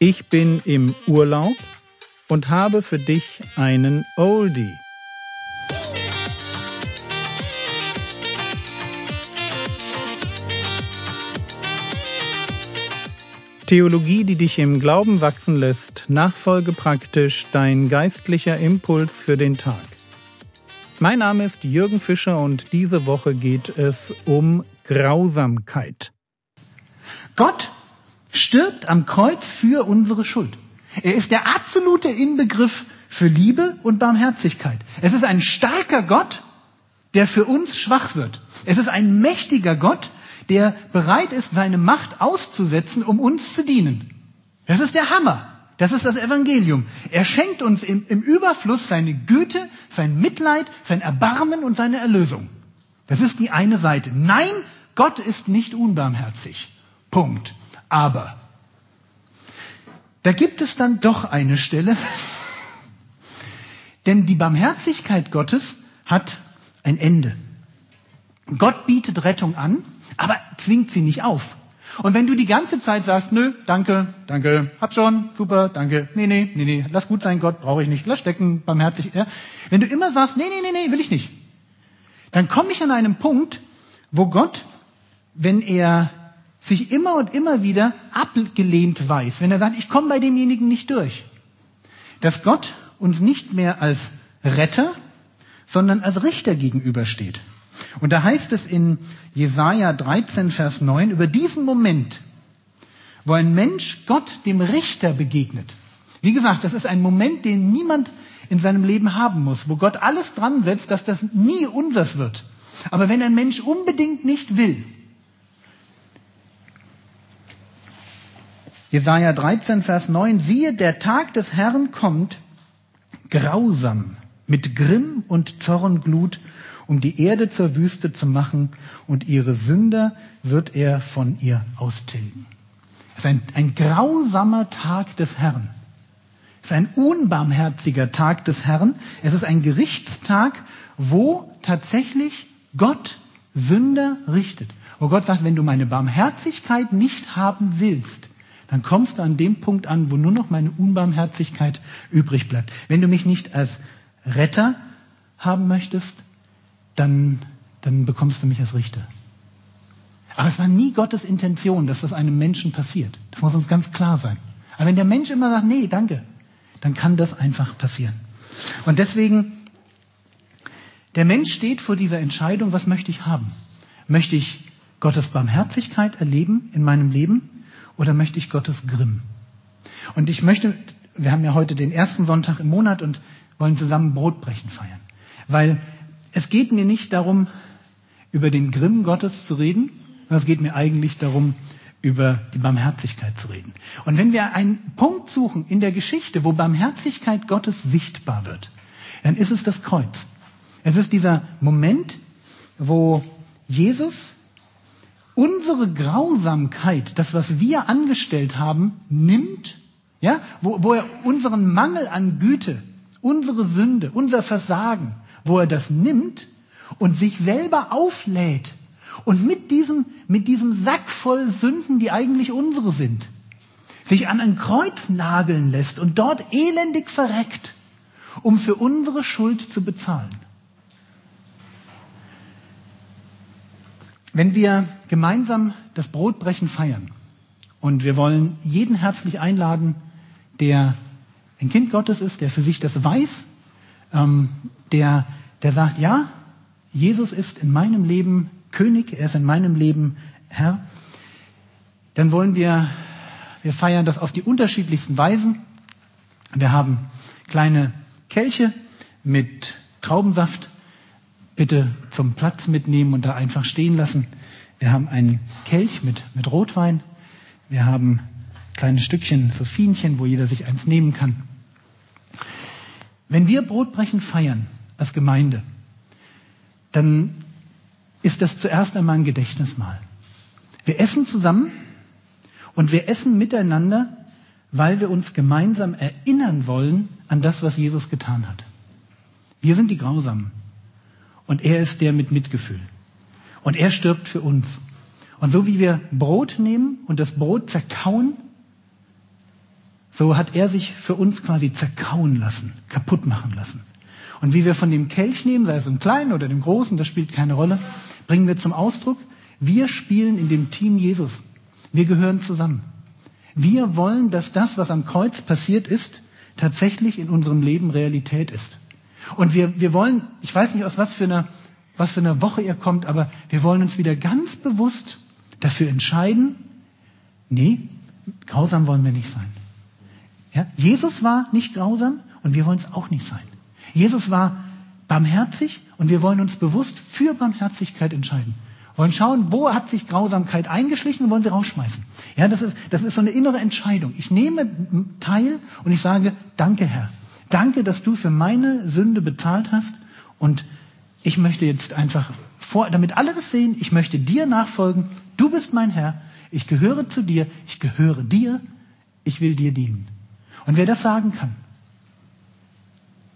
Ich bin im Urlaub und habe für dich einen Oldie. Theologie, die dich im Glauben wachsen lässt, nachfolge praktisch dein geistlicher Impuls für den Tag. Mein Name ist Jürgen Fischer und diese Woche geht es um Grausamkeit. Gott stirbt am Kreuz für unsere Schuld. Er ist der absolute Inbegriff für Liebe und Barmherzigkeit. Es ist ein starker Gott, der für uns schwach wird. Es ist ein mächtiger Gott, der bereit ist, seine Macht auszusetzen, um uns zu dienen. Das ist der Hammer. Das ist das Evangelium. Er schenkt uns im, im, Überfluss seine Güte, sein Mitleid, sein Erbarmen und seine Erlösung. Das ist die eine Seite. Nein, Gott ist nicht unbarmherzig. Punkt. Aber da gibt es dann doch eine Stelle, denn die Barmherzigkeit Gottes hat ein Ende. Gott bietet Rettung an, aber zwingt sie nicht auf. Und wenn du die ganze Zeit sagst, nö, danke, danke, hab schon, super, danke, nee, nee, nee, nee, lass gut sein, Gott, brauche ich nicht, lass stecken, barmherzig, ja. Wenn du immer sagst, nee, nee, nee, nee, will ich nicht, dann komme ich an einem Punkt, wo Gott, wenn er sich immer und immer wieder abgelehnt weiß, wenn er sagt, ich komme bei demjenigen nicht durch, dass Gott uns nicht mehr als Retter, sondern als Richter gegenübersteht. Und da heißt es in Jesaja 13, Vers 9, über diesen Moment, wo ein Mensch Gott, dem Richter, begegnet. Wie gesagt, das ist ein Moment, den niemand in seinem Leben haben muss, wo Gott alles dran setzt, dass das nie unsers wird. Aber wenn ein Mensch unbedingt nicht will, Jesaja 13, Vers 9, siehe, der Tag des Herrn kommt, grausam, mit Grimm und Zornglut, um die Erde zur Wüste zu machen, und ihre Sünder wird er von ihr austilgen. Es ist ein, ein grausamer Tag des Herrn. Es ist ein unbarmherziger Tag des Herrn. Es ist ein Gerichtstag, wo tatsächlich Gott Sünder richtet. Wo Gott sagt, wenn du meine Barmherzigkeit nicht haben willst, dann kommst du an dem Punkt an, wo nur noch meine Unbarmherzigkeit übrig bleibt. Wenn du mich nicht als Retter haben möchtest, dann, dann bekommst du mich als Richter. Aber es war nie Gottes Intention, dass das einem Menschen passiert. Das muss uns ganz klar sein. Aber wenn der Mensch immer sagt, nee, danke, dann kann das einfach passieren. Und deswegen, der Mensch steht vor dieser Entscheidung, was möchte ich haben? Möchte ich Gottes Barmherzigkeit erleben in meinem Leben oder möchte ich Gottes Grimm? Und ich möchte, wir haben ja heute den ersten Sonntag im Monat und wollen zusammen Brotbrechen feiern. Weil es geht mir nicht darum, über den Grimm Gottes zu reden, sondern es geht mir eigentlich darum, über die Barmherzigkeit zu reden. Und wenn wir einen Punkt suchen in der Geschichte, wo Barmherzigkeit Gottes sichtbar wird, dann ist es das Kreuz. Es ist dieser Moment, wo Jesus unsere Grausamkeit, das, was wir angestellt haben, nimmt, ja, wo, wo er unseren Mangel an Güte, unsere Sünde, unser Versagen, wo er das nimmt und sich selber auflädt und mit diesem, mit diesem Sack voll Sünden, die eigentlich unsere sind, sich an ein Kreuz nageln lässt und dort elendig verreckt, um für unsere Schuld zu bezahlen. Wenn wir gemeinsam das Brotbrechen feiern und wir wollen jeden herzlich einladen, der ein Kind Gottes ist, der für sich das weiß, ähm, der, der sagt, ja, Jesus ist in meinem Leben König, er ist in meinem Leben Herr, dann wollen wir, wir feiern das auf die unterschiedlichsten Weisen. Wir haben kleine Kelche mit Traubensaft bitte zum Platz mitnehmen und da einfach stehen lassen. Wir haben einen Kelch mit, mit Rotwein. Wir haben kleine Stückchen, so Fienchen, wo jeder sich eins nehmen kann. Wenn wir Brotbrechen feiern als Gemeinde, dann ist das zuerst einmal ein Gedächtnismahl. Wir essen zusammen und wir essen miteinander, weil wir uns gemeinsam erinnern wollen an das, was Jesus getan hat. Wir sind die Grausamen. Und er ist der mit Mitgefühl. Und er stirbt für uns. Und so wie wir Brot nehmen und das Brot zerkauen, so hat er sich für uns quasi zerkauen lassen, kaputt machen lassen. Und wie wir von dem Kelch nehmen, sei es im Kleinen oder dem Großen, das spielt keine Rolle, bringen wir zum Ausdruck, wir spielen in dem Team Jesus. Wir gehören zusammen. Wir wollen, dass das, was am Kreuz passiert ist, tatsächlich in unserem Leben Realität ist. Und wir, wir wollen, ich weiß nicht, aus was für, einer, was für einer Woche ihr kommt, aber wir wollen uns wieder ganz bewusst dafür entscheiden, nee, grausam wollen wir nicht sein. Ja? Jesus war nicht grausam und wir wollen es auch nicht sein. Jesus war barmherzig und wir wollen uns bewusst für Barmherzigkeit entscheiden. Wollen schauen, wo hat sich Grausamkeit eingeschlichen und wollen sie rausschmeißen. Ja, das ist, das ist so eine innere Entscheidung. Ich nehme teil und ich sage, danke Herr. Danke, dass du für meine Sünde bezahlt hast und ich möchte jetzt einfach vor, damit alle das sehen, ich möchte dir nachfolgen. Du bist mein Herr. Ich gehöre zu dir. Ich gehöre dir. Ich will dir dienen. Und wer das sagen kann,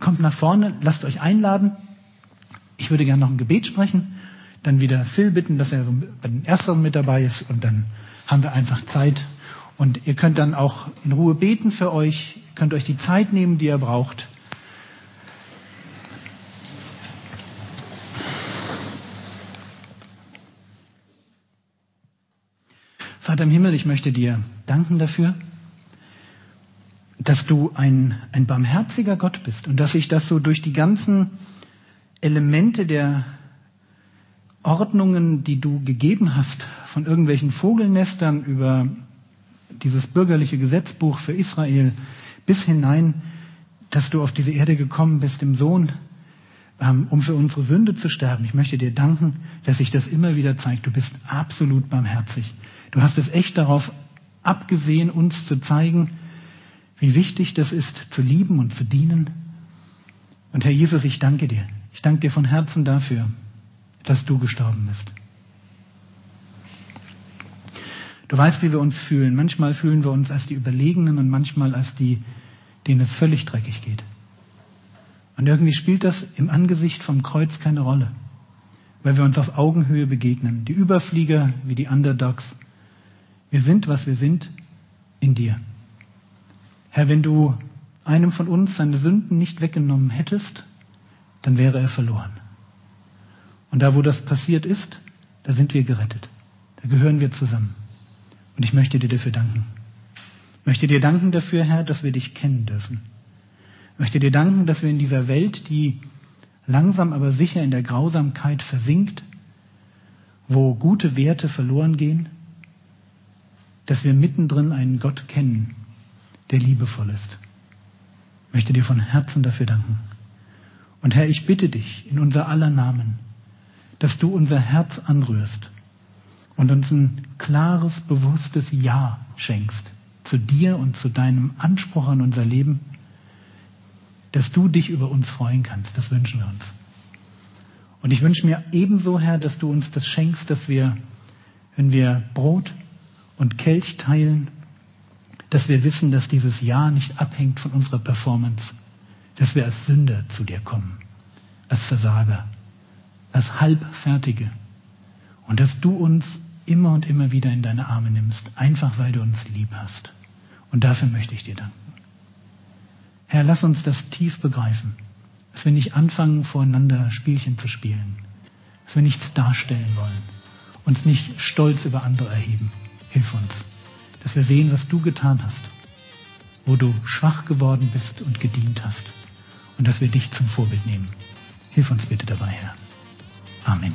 kommt nach vorne, lasst euch einladen. Ich würde gerne noch ein Gebet sprechen dann wieder Phil bitten, dass er bei den Ersteren mit dabei ist und dann haben wir einfach Zeit. Und ihr könnt dann auch in Ruhe beten für euch, könnt euch die Zeit nehmen, die ihr braucht. Vater im Himmel, ich möchte dir danken dafür, dass du ein, ein barmherziger Gott bist und dass sich das so durch die ganzen Elemente der Ordnungen, die du gegeben hast, von irgendwelchen Vogelnestern über dieses bürgerliche Gesetzbuch für Israel bis hinein, dass du auf diese Erde gekommen bist, im Sohn, ähm, um für unsere Sünde zu sterben. Ich möchte dir danken, dass sich das immer wieder zeigt. Du bist absolut barmherzig. Du hast es echt darauf abgesehen, uns zu zeigen, wie wichtig das ist, zu lieben und zu dienen. Und Herr Jesus, ich danke dir. Ich danke dir von Herzen dafür, dass du gestorben bist. Du weißt, wie wir uns fühlen. Manchmal fühlen wir uns als die Überlegenen und manchmal als die, denen es völlig dreckig geht. Und irgendwie spielt das im Angesicht vom Kreuz keine Rolle, weil wir uns auf Augenhöhe begegnen. Die Überflieger wie die Underdogs. Wir sind, was wir sind, in dir. Herr, wenn du einem von uns seine Sünden nicht weggenommen hättest, dann wäre er verloren. Und da, wo das passiert ist, da sind wir gerettet. Da gehören wir zusammen. Und ich möchte dir dafür danken. Möchte dir danken dafür, Herr, dass wir dich kennen dürfen. Möchte dir danken, dass wir in dieser Welt, die langsam aber sicher in der Grausamkeit versinkt, wo gute Werte verloren gehen, dass wir mittendrin einen Gott kennen, der liebevoll ist. Möchte dir von Herzen dafür danken. Und Herr, ich bitte dich in unser aller Namen, dass du unser Herz anrührst und uns ein klares, bewusstes Ja schenkst zu dir und zu deinem Anspruch an unser Leben, dass du dich über uns freuen kannst. Das wünschen wir uns. Und ich wünsche mir ebenso, Herr, dass du uns das schenkst, dass wir, wenn wir Brot und Kelch teilen, dass wir wissen, dass dieses Ja nicht abhängt von unserer Performance, dass wir als Sünder zu dir kommen, als Versager, als Halbfertige. Und dass du uns immer und immer wieder in deine Arme nimmst, einfach weil du uns lieb hast. Und dafür möchte ich dir danken. Herr, lass uns das tief begreifen, dass wir nicht anfangen, voreinander Spielchen zu spielen, dass wir nichts darstellen wollen, uns nicht stolz über andere erheben. Hilf uns, dass wir sehen, was du getan hast, wo du schwach geworden bist und gedient hast und dass wir dich zum Vorbild nehmen. Hilf uns bitte dabei, Herr. Amen.